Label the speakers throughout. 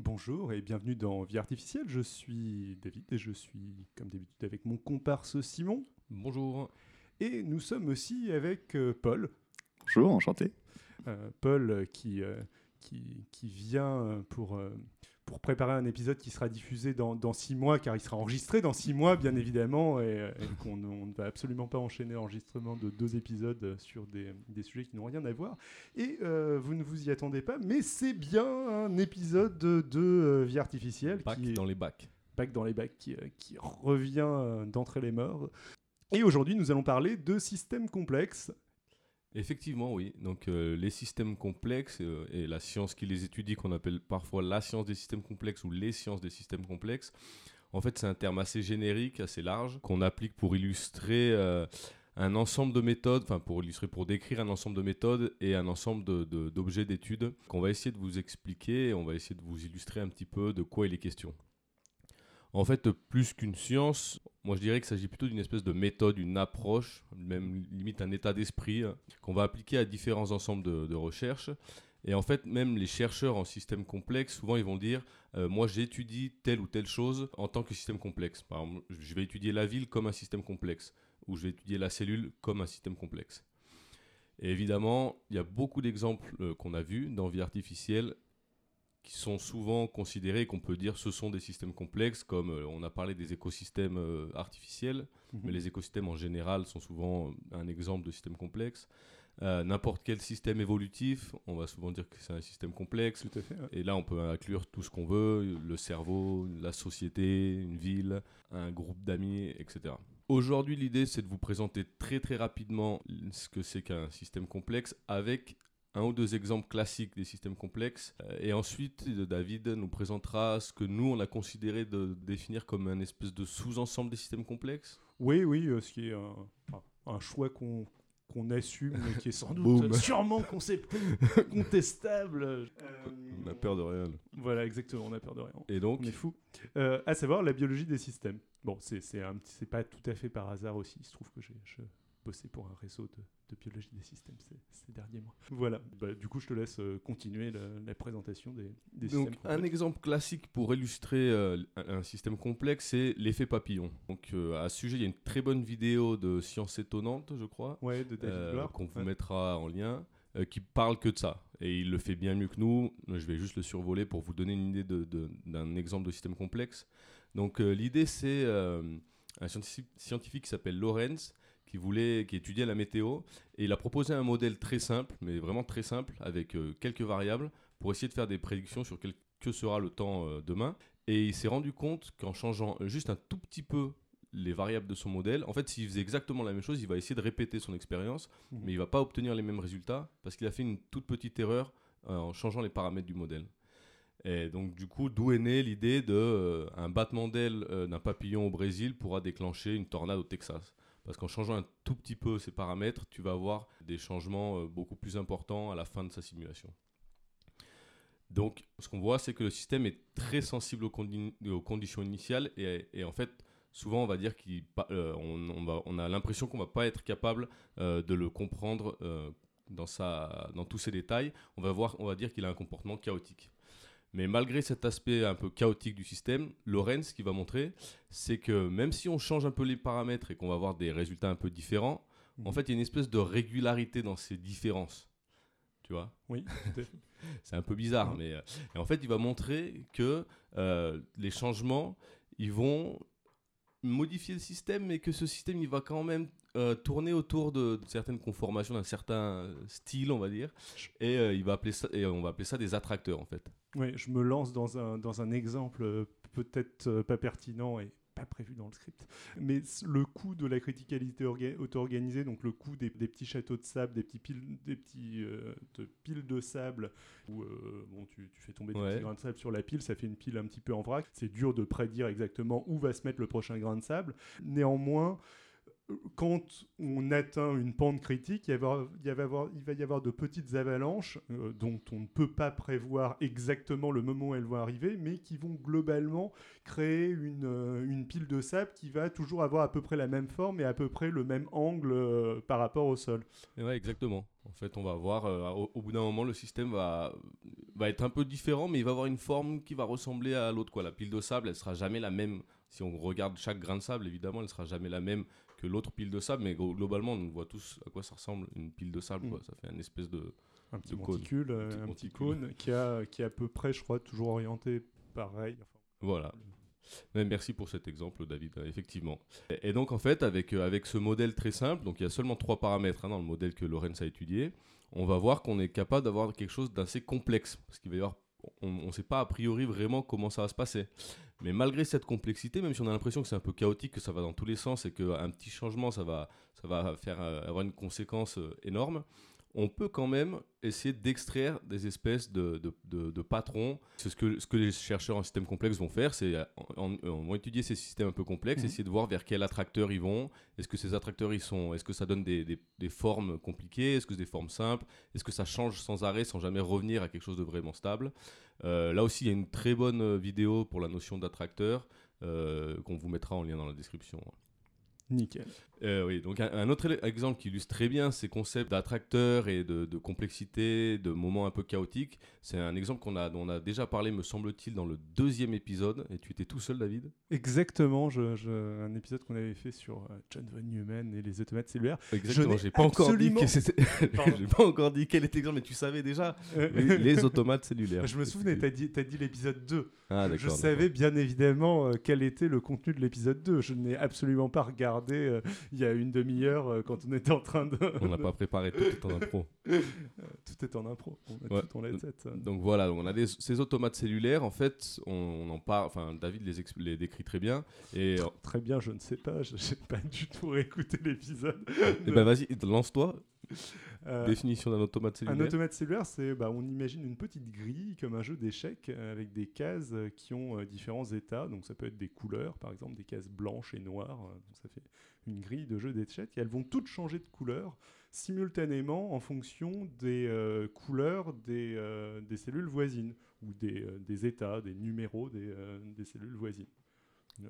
Speaker 1: Bonjour et bienvenue dans Vie Artificielle. Je suis David et je suis, comme d'habitude, avec mon comparse Simon.
Speaker 2: Bonjour.
Speaker 1: Et nous sommes aussi avec euh, Paul.
Speaker 3: Bonjour, enchanté.
Speaker 1: Euh, Paul qui, euh, qui, qui vient pour, euh, pour préparer un épisode qui sera diffusé dans, dans six mois, car il sera enregistré dans six mois, bien évidemment, et, euh, et qu'on on ne va absolument pas enchaîner l'enregistrement de deux épisodes euh, sur des, des sujets qui n'ont rien à voir. Et euh, vous ne vous y attendez pas, mais c'est bien un épisode de, de euh, Vie Artificielle
Speaker 2: Bac
Speaker 1: qui est
Speaker 2: dans les bacs.
Speaker 1: bac dans les bacs qui, euh, qui revient euh, d'entre les morts. Et aujourd'hui, nous allons parler de systèmes complexes.
Speaker 2: Effectivement, oui. Donc euh, les systèmes complexes euh, et la science qui les étudie, qu'on appelle parfois la science des systèmes complexes ou les sciences des systèmes complexes, en fait c'est un terme assez générique, assez large, qu'on applique pour illustrer euh, un ensemble de méthodes, enfin pour illustrer, pour décrire un ensemble de méthodes et un ensemble d'objets d'études qu'on va essayer de vous expliquer et on va essayer de vous illustrer un petit peu de quoi il est question. En fait, plus qu'une science, moi je dirais qu'il s'agit plutôt d'une espèce de méthode, une approche, même limite un état d'esprit euh, qu'on va appliquer à différents ensembles de, de recherches. Et en fait, même les chercheurs en système complexe, souvent ils vont dire euh, Moi j'étudie telle ou telle chose en tant que système complexe. Par exemple, je vais étudier la ville comme un système complexe, ou je vais étudier la cellule comme un système complexe. Et évidemment, il y a beaucoup d'exemples euh, qu'on a vus dans vie artificielle qui sont souvent considérés, qu'on peut dire ce sont des systèmes complexes, comme euh, on a parlé des écosystèmes euh, artificiels, mais les écosystèmes en général sont souvent un exemple de système complexe. Euh, N'importe quel système évolutif, on va souvent dire que c'est un système complexe.
Speaker 1: Tout à fait. ouais.
Speaker 2: Et là, on peut inclure tout ce qu'on veut, le cerveau, la société, une ville, un groupe d'amis, etc. Aujourd'hui, l'idée, c'est de vous présenter très très rapidement ce que c'est qu'un système complexe avec un ou deux exemples classiques des systèmes complexes. Euh, Et ensuite, David nous présentera ce que nous, on a considéré de définir comme un espèce de sous-ensemble des systèmes complexes.
Speaker 1: Oui, oui, euh, ce qui est un, choix qu'on qu'on assume, mais qui est sans doute euh, sûrement contestable. Euh,
Speaker 2: On a peur de rien.
Speaker 1: Voilà, exactement, on a peur de rien.
Speaker 2: Et donc,
Speaker 1: On est fou. Euh, à savoir la biologie des systèmes. Bon, c'est c'est un petit- c'est pas tout à fait par hasard aussi. Il se trouve que j'ai je bossé pour un réseau de, de biologie des systèmes ces, ces derniers mois. Voilà. Bah, du coup, je te laisse euh, continuer la, la présentation des, des
Speaker 2: Donc,
Speaker 1: systèmes.
Speaker 2: un exemple classique pour illustrer euh, un, un système complexe, c'est l'effet papillon. Donc, euh, à ce sujet, il y a une très bonne vidéo de Science étonnante, je crois,
Speaker 1: Ouais, de David Gloire.
Speaker 2: qu'on vous
Speaker 1: Ouais.
Speaker 2: mettra en lien, qui parle que de ça. Et il le fait bien mieux que nous. Je vais juste le survoler pour vous donner une idée d'un exemple de système complexe. Donc, euh, l'idée, c'est euh, un scientifique, scientifique qui s'appelle Lorenz, qui voulait, qui étudiait la météo, et il a proposé un modèle très simple, mais vraiment très simple, avec euh, quelques variables, pour essayer de faire des prédictions sur quel- que sera le temps euh, demain. Et il s'est rendu compte qu'en changeant juste un tout petit peu les variables de son modèle, en fait, s'il faisait exactement la même chose, il va essayer de répéter son expérience,
Speaker 1: Mhm.
Speaker 2: mais il va pas obtenir les mêmes résultats parce qu'il a fait une toute petite erreur euh, en changeant les paramètres du modèle. Et donc, du coup, d'où est née l'idée de euh, un battement d'aile euh, d'un papillon au Brésil pourra déclencher une tornade au Texas. Parce qu'en changeant un tout petit peu ces paramètres, tu vas avoir des changements euh, beaucoup plus importants à la fin de sa simulation. Donc, ce qu'on voit, c'est que le système est très sensible aux, condi- aux conditions initiales et, en fait, souvent, on va dire qu'on on a l'impression qu'on va pas être capable euh, de le comprendre euh, dans, dans tous ses détails. On va, voir, on va dire qu'il a un comportement chaotique. Mais malgré cet aspect un peu chaotique du système, Lorenz, ce qu'il va montrer, c'est que même si on change un peu les paramètres et qu'on va avoir des résultats un peu différents, en
Speaker 1: Mhm.
Speaker 2: fait, il y a une espèce de régularité dans ces différences. Tu vois?
Speaker 1: Oui,
Speaker 2: c'est un peu bizarre, mais euh, et en fait, il va montrer que euh, les changements, ils vont modifier le système, mais que ce système, il va quand même euh, tourner autour de, de certaines conformations, d'un certain style, on va dire, et il va appeler ça, et on va appeler ça des attracteurs, en fait.
Speaker 1: Oui, je me lance dans un, dans un exemple euh, peut-être euh, pas pertinent et pas prévu dans le script. Mais le coût de la criticalité orga- auto-organisée, donc le coût des, des petits châteaux de sable, des petits piles, des petits, euh, de piles de sable, où euh, bon, tu, tu fais tomber des
Speaker 2: Ouais.
Speaker 1: petits grains de sable sur la pile, ça fait une pile un petit peu en vrac. C'est dur de prédire exactement où va se mettre le prochain grain de sable. Néanmoins, quand on atteint une pente critique, il, va y avoir de petites avalanches euh, dont on ne peut pas prévoir exactement le moment où elles vont arriver, mais qui vont globalement créer une, euh, une pile de sable qui va toujours avoir à peu près la même forme et à peu près le même angle euh, par rapport au sol.
Speaker 2: Exactement. En fait, on va voir, au, bout d'un moment, le système va, va être un peu différent, mais il va avoir une forme qui va ressembler à l'autre. La pile de sable, elle sera jamais la même. Si on regarde chaque grain de sable, évidemment, elle sera jamais la même que l'autre pile de sable, mais globalement, on voit tous à quoi ça ressemble une pile de sable. Quoi. Ça fait une espèce de
Speaker 1: un petit monticule, un petit, cône qui, a, qui est à peu près, je crois, toujours orienté pareil.
Speaker 2: voilà. merci pour cet exemple, David, effectivement. Et, donc, en fait, avec, euh, avec ce modèle très simple, donc il y a seulement trois paramètres hein, dans le modèle que Lorenz a étudié, on va voir qu'on est capable d'avoir quelque chose d'assez complexe. Parce qu'il va y avoir, on ne sait pas a priori vraiment comment ça va se passer. Mais malgré cette complexité, même si on a l'impression que c'est un peu chaotique, que ça va dans tous les sens et qu'un petit changement, ça va, ça va faire euh, avoir une conséquence euh, énorme, on peut quand même essayer d'extraire des espèces de, patrons. C'est ce que, ce que les chercheurs en système complexe vont faire, c'est vont étudier ces systèmes un peu complexes, mhm. essayer de voir vers quel attracteur ils vont. Est-ce que ces attracteurs, ils sont, est-ce que ça donne des, formes compliquées? Est-ce que c'est des formes simples? Est-ce que ça change sans arrêt, sans jamais revenir à quelque chose de vraiment stable? Euh, Là aussi, il y a une très bonne vidéo pour la notion d'attracteur euh, qu'on vous mettra en lien dans la description.
Speaker 1: Nickel.
Speaker 2: Euh, oui, donc un, autre exemple qui illustre très bien ces concepts d'attracteurs et de, complexité, de moments un peu chaotiques, c'est un exemple qu'on a, dont on a déjà parlé, me semble-t-il, dans le deuxième épisode. Et tu étais tout seul, David?
Speaker 1: Exactement, je, un épisode qu'on avait fait sur euh, John von Neumann et les automates cellulaires.
Speaker 2: Exactement, j'ai pas, encore dit j'ai pas encore dit quel était l'exemple, mais tu savais déjà euh, les, automates cellulaires.
Speaker 1: Je me souvenais, tu as dit, as dit l'épisode 2. Ah, je savais bien évidemment quel était le contenu de l'épisode 2. Je n'ai absolument pas regardé il y a une demi-heure euh, quand on était en train de.
Speaker 2: on n'a pas préparé, tout est en impro.
Speaker 1: tout est en impro. On a tout en
Speaker 2: Donc voilà, on a ces automates cellulaires. En fait, on, en parle. Enfin, David les, les, décrit très bien. Et
Speaker 1: très bien, je ne sais pas. Je n'ai pas du tout réécouté l'épisode.
Speaker 2: Eh ben vas-y, lance-toi. Euh, Définition d'un automate cellulaire.
Speaker 1: Un automate cellulaire, c'est, bah, on imagine une petite grille comme un jeu d'échecs euh, avec des cases qui ont différents états. Donc ça peut être des couleurs, par exemple des cases blanches et noires. donc ça fait une grille de jeux d'échecs et elles vont toutes changer de couleur simultanément en fonction des euh, couleurs des, euh, des, cellules voisines ou des, euh, des états, des numéros des, des, cellules voisines.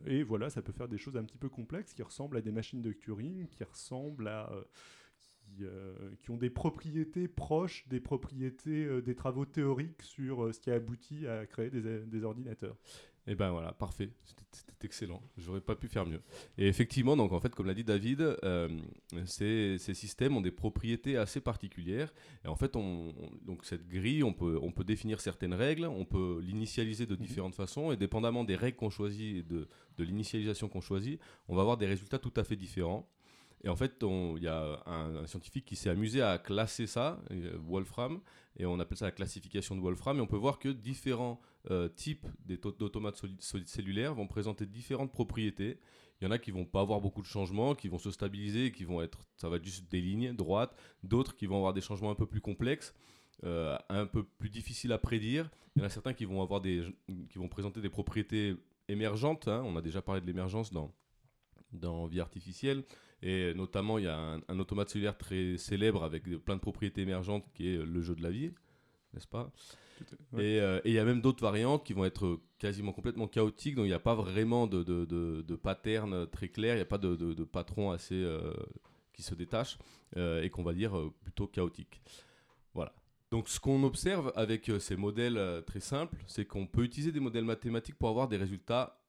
Speaker 1: Et voilà, ça peut faire des choses un petit peu complexes qui ressemblent à des machines de Turing, qui ressemblent à... Qui, qui, ont des propriétés proches des propriétés des travaux théoriques sur ce qui a abouti à créer des, des ordinateurs.
Speaker 2: Et eh ben voilà, parfait, c'était excellent. J'aurais pas pu faire mieux. Et effectivement, donc en fait, comme l'a dit David, euh, ces, systèmes ont des propriétés assez particulières. Et en fait, on, donc cette grille, on peut, on peut définir certaines règles, on peut l'initialiser de mhm. différentes façons, et dépendamment des règles qu'on choisit et de, de l'initialisation qu'on choisit, on va avoir des résultats tout à fait différents. Et en fait, il y a un, scientifique qui s'est amusé à classer ça, euh, Wolfram, et on appelle ça la classification de Wolfram, et on peut voir que différents euh, types d'automates cellulaires vont présenter différentes propriétés. Il y en a qui vont pas avoir beaucoup de changements, qui vont se stabiliser, qui vont être, ça va être juste des lignes droites. D'autres qui vont avoir des changements un peu plus complexes, euh, un peu plus difficiles à prédire. Il y en a certains qui vont avoir des, qui vont présenter des propriétés émergentes. Hein. On a déjà parlé de l'émergence dans dans vie artificielle. Et notamment, il y a un, un, automate cellulaire très célèbre avec plein de propriétés émergentes qui est le jeu de la vie, n'est-ce pas? Euh, et il y a même d'autres variantes qui vont être quasiment complètement chaotiques, donc il n'y a pas vraiment de, de, de, pattern très clair, il n'y a pas de, de, patron assez euh, qui se détache euh, et qu'on va dire plutôt chaotique. Voilà. Donc ce qu'on observe avec ces modèles très simples, c'est qu'on peut utiliser des modèles mathématiques pour avoir des résultats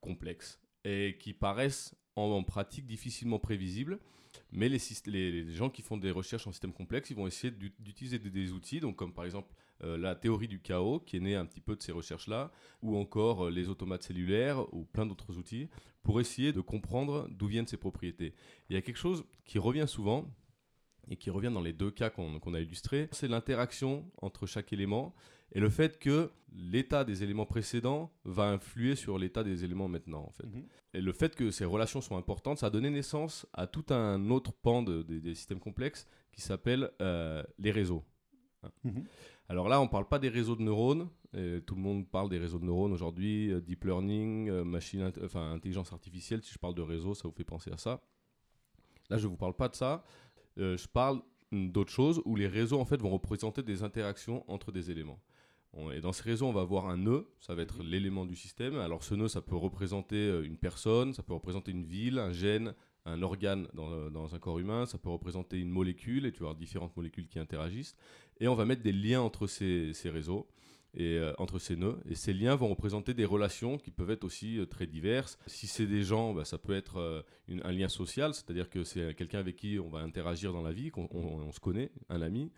Speaker 2: complexes et qui paraissent en, pratique difficilement prévisibles. Mais les, gens qui font des recherches en système complexe, ils vont essayer d'utiliser des, des, outils, donc comme par exemple euh, la théorie du chaos, qui est née un petit peu de ces recherches-là, ou encore euh, les automates cellulaires, ou plein d'autres outils, pour essayer de comprendre d'où viennent ces propriétés. Il y a quelque chose qui revient souvent, et qui revient dans les deux cas qu'on a illustrés, c'est l'interaction entre chaque élément et le fait que l'état des éléments précédents va influer sur l'état des éléments maintenant. En fait. Mhm. Et le fait que ces relations sont importantes, ça a donné naissance à tout un autre pan des systèmes complexes qui s'appelle euh, les réseaux. Mhm. Alors là, on ne parle pas des réseaux de neurones. tout le monde parle des réseaux de neurones aujourd'hui, euh, deep learning, euh, machine, enfin intelligence artificielle. Si je parle de réseaux, ça vous fait penser à ça. Là, je ne vous parle pas de ça. Euh, je parle d'autres choses où les réseaux en fait vont représenter des interactions entre des éléments. et dans ces réseaux, on va avoir un nœud, ça va être l'élément du système. Alors ce nœud, ça peut représenter une personne, ça peut représenter une ville, un gène, un organe dans, dans, un corps humain, ça peut représenter une molécule, et tu vas avoir différentes molécules qui interagissent. Et on va mettre des liens entre ces, ces réseaux et euh, entre ces nœuds. Et ces liens vont représenter des relations qui peuvent être aussi euh, très diverses. Si c'est des gens, bah, ça peut être euh, un lien social, c'est-à-dire que c'est quelqu'un avec qui on va interagir dans la vie, qu'on on, se connaît, un ami.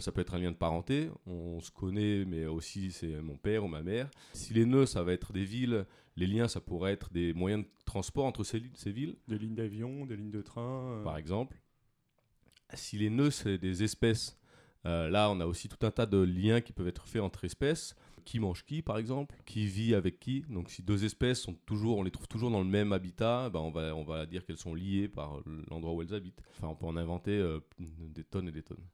Speaker 2: ça peut être un lien de parenté, on, se connaît, mais aussi c'est mon père ou ma mère. Si les nœuds, ça va être des villes, les liens, ça pourrait être des moyens de transport entre ces, ces villes.
Speaker 1: Des lignes d'avion, des lignes de train.
Speaker 2: Par exemple. Si les nœuds, c'est des espèces, euh, là, on a aussi tout un tas de liens qui peuvent être faits entre espèces. Qui mange qui, par exemple Qui vit avec qui Donc, si deux espèces sont toujours, on les trouve toujours dans le même habitat, ben on, va, on va dire qu'elles sont liées par l'endroit où elles habitent. Enfin, on peut en inventer euh, des tonnes et des tonnes.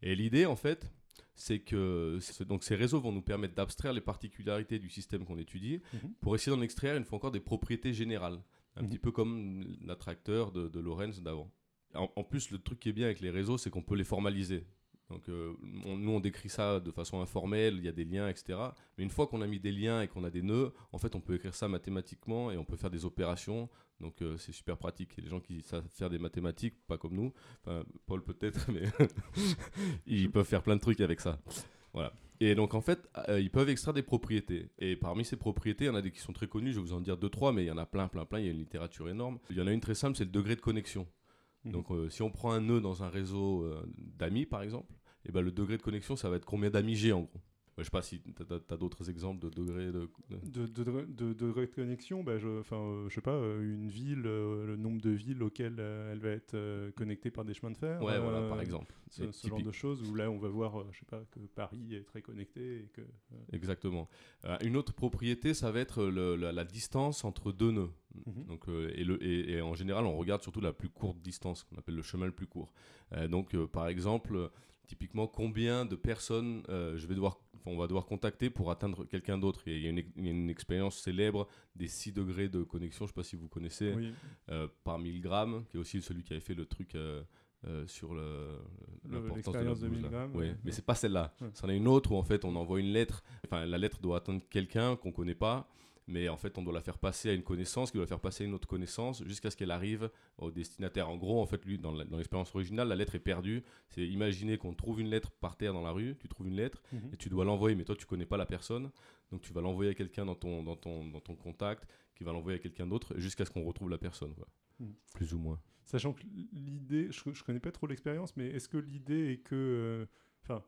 Speaker 2: Et l'idée, en fait, c'est que donc ces réseaux vont nous permettre d'abstraire les particularités du système qu'on étudie mhm. pour essayer d'en extraire une fois encore des propriétés générales, un mhm. petit peu comme l'attracteur de, de Lorenz d'avant. en, plus, le truc qui est bien avec les réseaux, c'est qu'on peut les formaliser. Donc euh, nous on décrit ça de façon informelle, il y a des liens, etc. Mais une fois qu'on a mis des liens et qu'on a des nœuds, en fait on peut écrire ça mathématiquement et on peut faire des opérations. Donc euh, c'est super pratique. Et les gens qui savent faire des mathématiques, pas comme nous, enfin Paul peut-être, mais ils peuvent faire plein de trucs avec ça. Voilà. Et donc en fait, euh, ils peuvent extraire des propriétés. Et parmi ces propriétés, il y en a des qui sont très connues, je vais vous en dire deux, trois, mais il y en a plein, plein, plein, il y a une littérature énorme. Il y en a une très simple, c'est le degré de connexion. Mmh. Donc si on prend un nœud dans un réseau d'amis, par exemple, et ben, le degré de connexion, ça va être combien d'amis j'ai en gros? Je sais pas si tu as, d'autres exemples de degrés de...
Speaker 1: De, de, de, de connexion. Bah, je, enfin, euh, je sais pas, euh, une ville, euh, le nombre de villes auxquelles elle va être connectée par des chemins de fer.
Speaker 2: Ouais, voilà, par exemple.
Speaker 1: Ce, genre de choses où là, on va voir, je sais pas, que Paris est très connecté. Et que,
Speaker 2: Exactement. une autre propriété, ça va être le, la, distance entre deux nœuds. Mhm. Donc, et, le, et, et, en général, on regarde surtout la plus courte distance, qu'on appelle le chemin le plus court. donc, par exemple Typiquement, combien de personnes euh, je vais devoir, on va devoir contacter pour atteindre quelqu'un d'autre. Il y a une, expérience célèbre des 6 degrés de connexion, je ne sais pas si vous connaissez, euh, par 1000 grammes, qui est aussi celui qui avait fait le truc euh, sur
Speaker 1: l'importance de la de 1000 grammes.
Speaker 2: Oui, mais c'est pas celle-là. C'en est une autre où en fait on envoie une lettre, enfin la lettre doit atteindre quelqu'un qu'on ne connaît pas mais en fait on doit la faire passer à une connaissance qui doit la faire passer à une autre connaissance jusqu'à ce qu'elle arrive au destinataire. En gros, en fait, lui, dans l'expérience originale, la lettre est perdue. C'est imaginer qu'on trouve une lettre par terre dans la rue, tu trouves une lettre mhm. et tu dois l'envoyer, mais toi tu connais pas la personne, donc tu vas l'envoyer à quelqu'un dans ton, dans, ton, dans ton contact, qui va l'envoyer à quelqu'un d'autre jusqu'à ce qu'on retrouve la personne, mhm. plus ou moins.
Speaker 1: Sachant que l'idée, je, je connais pas trop l'expérience, mais est-ce que l'idée est que, euh, enfin,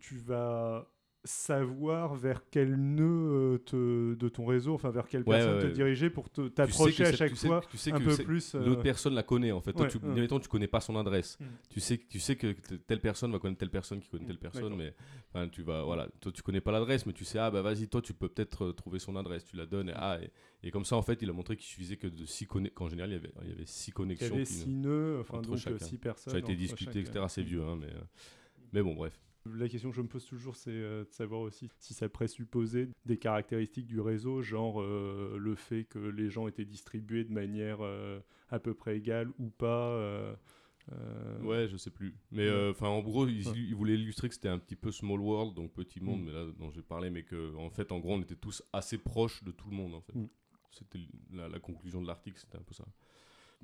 Speaker 1: tu vas savoir vers quel nœud euh, de ton réseau, enfin vers quelle personne te diriger pour t'approcher à chaque fois tu sais un peu plus.
Speaker 2: Euh, l'autre personne la connaît en fait. Toi, tu, ne tu connais pas son adresse. Tu sais, tu sais que telle personne va connaître telle personne qui connaît telle personne, mais tu vas, voilà, toi tu connais pas l'adresse, mais tu sais ah bah vas-y, toi tu peux peut-être euh, trouver son adresse, tu la donnes et, ah, et, comme ça en fait il a montré qu'il suffisait que de six qu'en général il y avait, il y avait six connexions. Il y avait
Speaker 1: six nœuds, enfin donc six personnes.
Speaker 2: Ça a été discuté, etc. C'est vieux, hein, mais mais bon bref.
Speaker 1: La question que je me pose toujours, c'est euh, de savoir aussi si ça présupposait des caractéristiques du réseau, genre euh, le fait que les gens étaient distribués de manière euh, à peu près égale ou pas.
Speaker 2: Ouais, je sais plus. Mais enfin, en gros, il, voulait illustrer que c'était un petit peu small world, donc petit monde, mm. mais là dont j'ai parlé, mais que en fait, en gros, on était tous assez proches de tout le monde. En fait, mm. c'était la, la, conclusion de l'article, c'était un peu ça.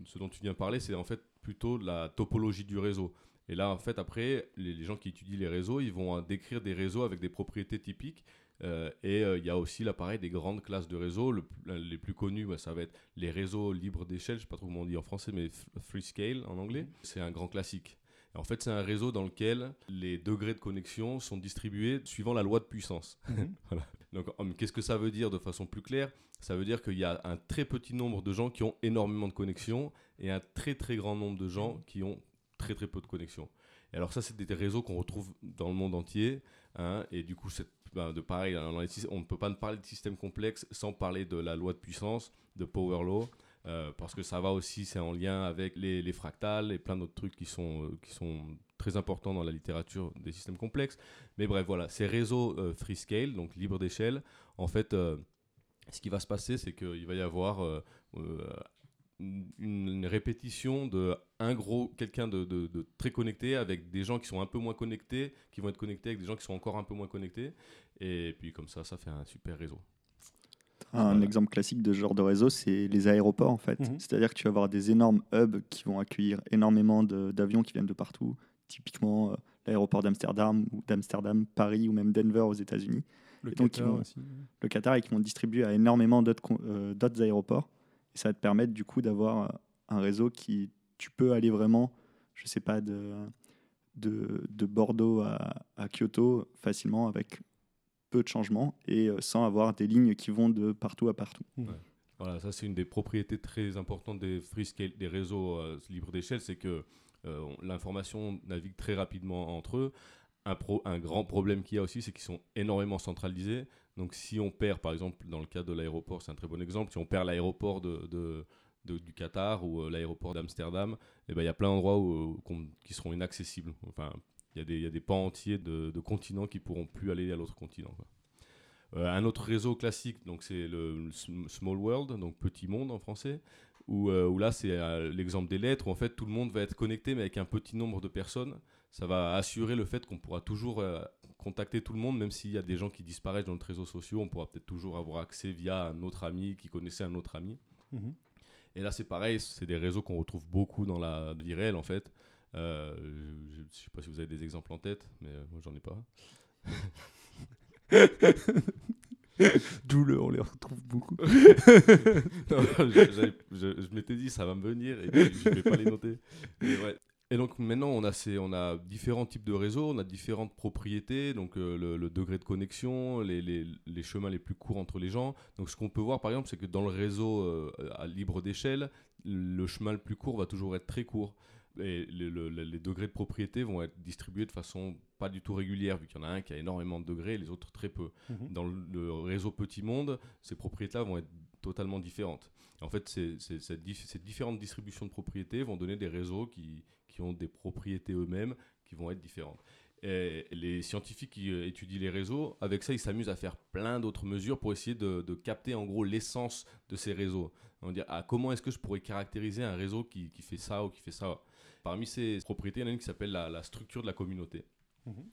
Speaker 2: Ce dont tu viens parler, c'est en fait plutôt la topologie du réseau. Et là, en fait, après, les, gens qui étudient les réseaux, ils vont décrire des réseaux avec des propriétés typiques. Euh, et euh, il y a aussi l'appareil des grandes classes de réseaux. les plus connus, bah, ça va être les réseaux libres d'échelle, je ne sais pas trop comment on dit en français, mais free scale en anglais. C'est un grand classique. en fait, c'est un réseau dans lequel les degrés de connexion sont distribués suivant la loi de puissance. Mhm. Donc, hum, qu'est-ce que ça veut dire de façon plus claire? Ça veut dire qu'il y a un très petit nombre de gens qui ont énormément de connexions et un très très grand nombre de gens qui ont très très peu de connexions. Et alors ça, c'est des réseaux qu'on retrouve dans le monde entier. Hein, et du coup, ben, de pareil, on ne peut pas parler de système complexe sans parler de la loi de puissance, de Power Law. Euh, parce que ça va aussi, c'est en lien avec les, fractales et plein d'autres trucs qui sont, euh, qui sont très importants dans la littérature des systèmes complexes. Mais bref, voilà, ces réseaux euh, free scale, donc libre d'échelle, en fait, ce qui va se passer, c'est qu'il va y avoir une, répétition de un gros quelqu'un de, très connecté avec des gens qui sont un peu moins connectés, qui vont être connectés avec des gens qui sont encore un peu moins connectés. Et puis comme ça, ça fait un super réseau.
Speaker 3: Un exemple classique de ce genre de réseau, c'est les aéroports en fait.
Speaker 1: Mhm.
Speaker 3: C'est-à-dire que tu vas avoir des énormes hubs qui vont accueillir énormément d'avions qui viennent de partout. Typiquement euh, l'aéroport d'Amsterdam ou d'Amsterdam, Paris ou même Denver aux États-Unis.
Speaker 1: Le
Speaker 3: Et
Speaker 1: Qatar
Speaker 3: ils vont-
Speaker 1: aussi.
Speaker 3: Le Qatar et qui vont distribuer à énormément d'autres euh, d'autres aéroports. Et ça va te permettre du coup d'avoir euh, un réseau qui tu peux aller vraiment, je sais pas, de, de, de Bordeaux à, à Kyoto facilement avec peu de changements et euh, sans avoir des lignes qui vont de partout à partout.
Speaker 2: Voilà, ça c'est une des propriétés très importantes des free scale, des réseaux euh, libres d'échelle, c'est que euh, on- l'information navigue très rapidement entre eux. Un, pro- un grand problème qu'il y a aussi, c'est qu'ils sont énormément centralisés. Donc si on perd, par exemple, dans le cas de l'aéroport, c'est un très bon exemple, si on perd l'aéroport de, de- du Qatar ou euh, l'aéroport d'Amsterdam, eh ben, il y a plein d'endroits où- qu'on- qui seront inaccessibles. Enfin, il y, a des- il y a des pans entiers de, de continents qui pourront plus aller à l'autre continent. Euh, un autre réseau classique, donc c'est le, le Sm- Small World, donc Petit Monde en français, où, euh, où là c'est euh, l'exemple des lettres, où en fait tout le monde va être connecté mais avec un petit nombre de personnes. Ça va assurer le fait qu'on pourra toujours euh, contacter tout le monde, même s'il y a des gens qui disparaissent dans notre réseau social, on pourra peut-être toujours avoir accès via un autre ami qui connaissait un autre ami.
Speaker 1: Mhm.
Speaker 2: Et là, c'est pareil, c'est des réseaux qu'on retrouve beaucoup dans la vie réelle, en fait. Euh, je ne sais pas si vous avez des exemples en tête, mais euh, moi, j'en ai pas.
Speaker 1: D'où le, on les retrouve beaucoup.
Speaker 2: Non, je, j'avais- je- je m'étais dit, ça va me venir, et puis je vais pas les noter. Et, ouais. Et donc maintenant, on a, ces, on a différents types de réseaux, on a différentes propriétés, donc euh, le, le degré de connexion, les, les- les chemins les plus courts entre les gens. Donc ce qu'on peut voir par exemple, c'est que dans le réseau euh, à libre d'échelle, le chemin le plus court va toujours être très court. Et le- le- le- les degrés de propriété vont être distribués de façon pas du tout régulière, vu qu'il y en a un qui a énormément de degrés et les autres très peu.
Speaker 1: Mhm.
Speaker 2: Dans le, le réseau Petit Monde, ces propriétés-là vont être totalement différentes. En fait, ces différentes distributions de propriétés vont donner des réseaux qui, qui ont des propriétés eux-mêmes qui vont être différentes. Les scientifiques qui euh, étudient les réseaux, avec ça, ils s'amusent à faire plein d'autres mesures pour essayer de, capter en gros l'essence de ces réseaux. On dit, ah, comment est-ce que je pourrais caractériser un réseau qui, fait ça ou qui fait ça? Parmi ces propriétés, il y en a une qui s'appelle la, la structure de la communauté.
Speaker 1: Mhm.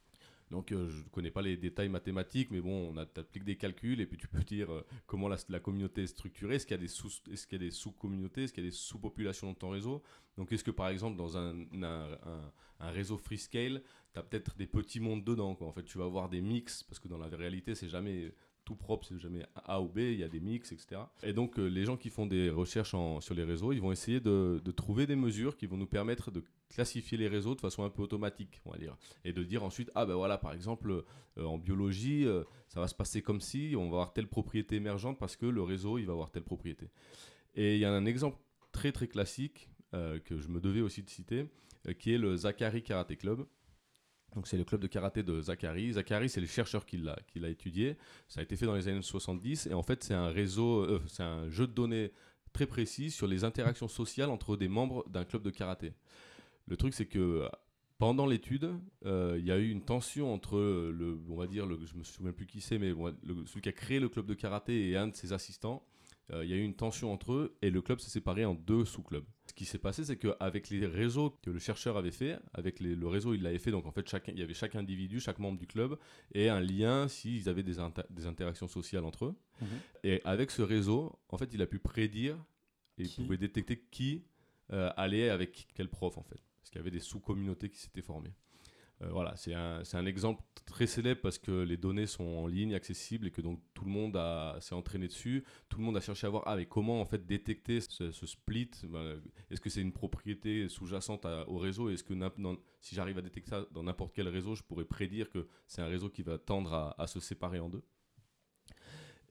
Speaker 2: Donc, euh, je ne connais pas les détails mathématiques, mais bon, on applique des calculs et puis tu peux dire euh, comment la, communauté est structurée. Est-ce qu'il y a des sous, est-ce qu'il y a des sous-communautés, est-ce qu'il y a des sous-populations dans ton réseau? Donc, est-ce que par exemple dans un, réseau free scale, tu as peut-être des petits mondes dedans. En fait, tu vas avoir des mix parce que dans la réalité, c'est jamais tout propre, c'est jamais A ou B, il y a des mix, etc. Et donc, euh, les gens qui font des recherches sur les réseaux, ils vont essayer de, trouver des mesures qui vont nous permettre de classifier les réseaux de façon un peu automatique, on va dire. Et de dire ensuite ah ben voilà par exemple euh, en biologie euh, ça va se passer comme si on va avoir telle propriété émergente parce que le réseau il va avoir telle propriété. Et il y a un exemple très très classique que je me devais aussi de citer qui est le Zachary Karate Club donc c'est le club de karaté de Zachary. Zachary, c'est le chercheur qui l'a, qui l'a étudié. Ça a été fait dans les années 70 et en fait c'est un réseau, euh, c'est un jeu de données très précis sur les interactions sociales entre des membres d'un club de karaté. Le truc c'est que pendant l'étude, euh, il y a eu une tension entre le, on va dire, le, je me souviens plus qui c'est, mais celui qui a créé le club de karaté et un de ses assistants. Euh, il y a eu une tension entre eux et le club s'est séparé en deux sous-clubs. Ce qui s'est passé, c'est qu'avec les réseaux que le chercheur avait fait, avec les- le réseau il l'avait fait, donc en fait chacun, il y avait chaque individu, chaque membre du club et un lien s'ils avaient des, inter- des interactions sociales entre eux.
Speaker 1: Mhm.
Speaker 2: Et avec ce réseau, en fait, il a pu prédire et il pouvait détecter qui euh, allait avec quel prof en fait. Parce qu'il y avait des sous-communautés qui s'étaient formées. Euh, voilà, c'est un, un exemple très célèbre parce que les données sont en ligne, accessibles et que donc tout le monde s'est entraîné dessus. Tout le monde a cherché à voir ah, mais comment en fait détecter ce, split? Est-ce que c'est une propriété sous-jacente au réseau? Est-ce que si j'arrive à détecter ça dans n'importe quel réseau, je pourrais prédire que c'est un réseau qui va tendre à se séparer en deux?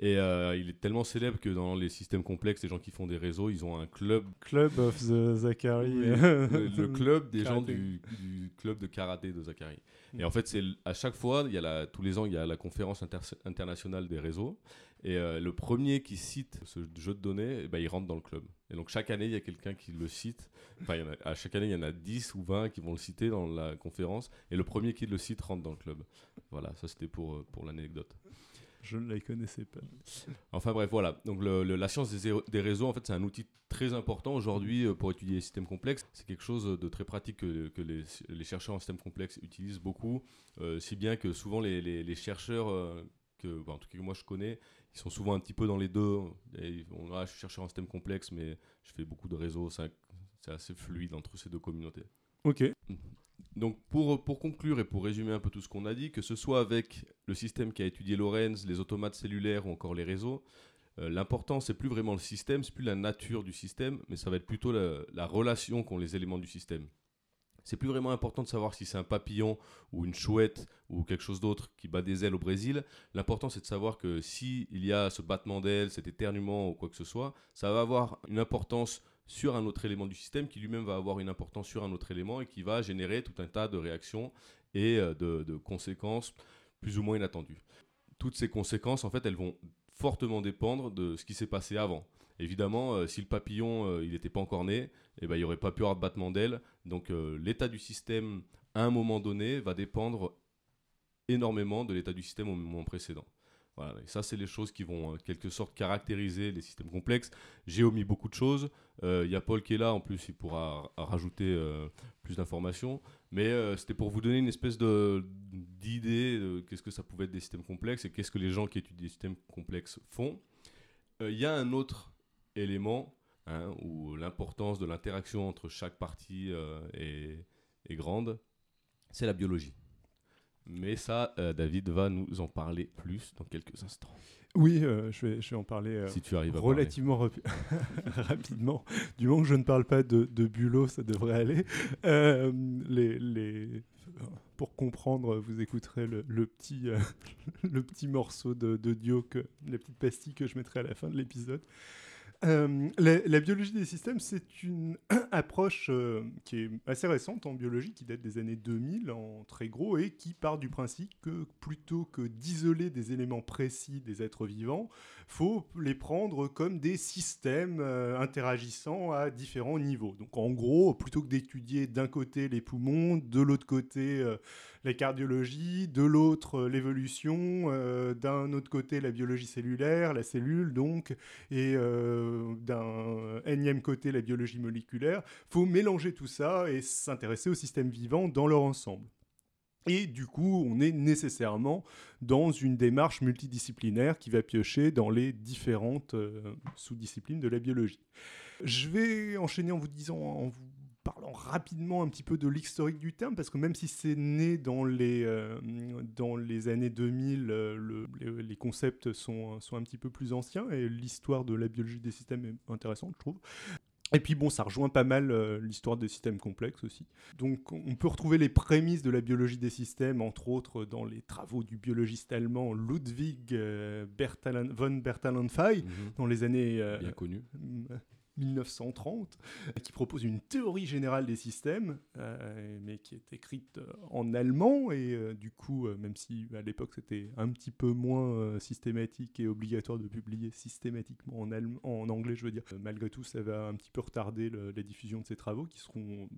Speaker 2: Et euh, il est tellement célèbre que dans les systèmes complexes, les gens qui font des réseaux, ils ont un club
Speaker 1: Club of the Zachary.
Speaker 2: le, le club des gens du, du club de karaté de Zachary.
Speaker 1: Mm.
Speaker 2: Et en fait, c'est à chaque fois, il y a la, tous les ans, il y a la conférence inter- internationale des réseaux. Et euh, le premier qui cite ce jeu de données, ben, il rentre dans le club. Et donc chaque année, il y a quelqu'un qui le cite. Enfin, il y en a- à chaque année, il y en a 10 ou 20 qui vont le citer dans la conférence. Et le premier qui le cite rentre dans le club. Voilà, ça c'était pour, euh, pour l'anecdote.
Speaker 1: Je ne la connaissais pas.
Speaker 2: Enfin bref, voilà. Donc le- le- la science des, des réseaux, en fait, c'est un outil très important aujourd'hui euh, pour étudier les systèmes complexes. C'est quelque chose de très pratique que, que les, les chercheurs en systèmes complexes utilisent beaucoup, euh, si bien que souvent les, les- les chercheurs euh, que, bah, en tout cas que moi je connais, ils sont souvent un petit peu dans les deux. Et on, ah, je suis chercheur un système complexe, mais je fais beaucoup de réseaux, c'est assez fluide entre ces deux communautés.
Speaker 1: Ok.
Speaker 2: Donc pour, pour conclure et pour résumer un peu tout ce qu'on a dit, que ce soit avec le système qui a étudié Lorenz, les automates cellulaires ou encore les réseaux, euh, l'important c'est plus vraiment le système, c'est plus la nature du système, mais ça va être plutôt la, la relation qu'ont les éléments du système. C'est plus vraiment important de savoir si c'est un papillon ou une chouette ou quelque chose d'autre qui bat des ailes au Brésil. L'important c'est de savoir que s'il y a ce battement d'ailes, cet éternuement ou quoi que ce soit, ça va avoir une importance sur un autre élément du système qui lui-même va avoir une importance sur un autre élément et qui va générer tout un tas de réactions et euh, de, conséquences plus ou moins inattendues. Toutes ces conséquences, en fait, elles vont fortement dépendre de ce qui s'est passé avant. Évidemment, euh, si le papillon euh, il n'était pas encore né, eh ben, il n'y aurait pas pu avoir de battement d'ailes. Donc l'état du système à un moment donné va dépendre énormément de l'état du système au moment précédent. Et ça, c'est les choses qui vont en quelque sorte caractériser les systèmes complexes. J'ai omis beaucoup de choses. Euh, il y a Paul qui est là, en plus, il pourra rajouter euh, plus d'informations. Mais euh, c'était pour vous donner une espèce d'idée de, qu'est-ce que ça pouvait être des systèmes complexes et qu'est-ce que les gens qui étudient des systèmes complexes font. Il y a un autre élément hein, où l'importance de l'interaction entre chaque partie est grande, c'est la biologie. Mais ça, David va nous en parler plus dans quelques instants.
Speaker 1: Oui, euh, je, vais, je vais en parler euh,
Speaker 2: si tu arrives
Speaker 1: relativement rapidement. Du moment que je ne parle pas de, de bulot, ça devrait aller. Euh, les, les... Pour comprendre, vous écouterez le, le petit, le petit morceau d'audio, de, la petite pastille que je mettrai à la fin de l'épisode. Euh, la, biologie des systèmes, c'est une approche euh, qui est assez récente en biologie, qui date des années 2000 en très gros, et qui part du principe que plutôt que d'isoler des éléments précis des êtres vivants, faut les prendre comme des systèmes euh, interagissant à différents niveaux. Donc en gros, plutôt que d'étudier d'un côté les poumons, de l'autre côté la cardiologie, de l'autre l'évolution, d'un autre côté la biologie cellulaire, la cellule donc, et euh, d'un énième côté la biologie moléculaire. faut mélanger tout ça et s'intéresser au système vivant dans leur ensemble. Et du coup, on est nécessairement dans une démarche multidisciplinaire qui va piocher dans les différentes euh, sous-disciplines de la biologie. Je vais enchaîner en vous disant, en vous parlant rapidement un petit peu de l'historique du terme, parce que même si c'est né dans les, euh, dans les années 2000, euh, les, concepts sont, sont un petit peu plus anciens, et l'histoire de la biologie des systèmes est intéressante, je trouve. Et puis bon, ça rejoint pas mal euh, l'histoire des systèmes complexes aussi. Donc on peut retrouver les prémices de la biologie des systèmes, entre autres dans les travaux du biologiste allemand Ludwig von Bertalanffy, mhm. dans les années...
Speaker 2: Bien connu.
Speaker 1: 1930, qui propose une théorie générale des systèmes, euh, mais qui est écrite euh, en allemand, et euh, du coup, même si à l'époque c'était un petit peu moins systématique et obligatoire de publier systématiquement en, en anglais, je veux dire, malgré tout, ça va un petit peu retarder la diffusion de ces travaux, qui seront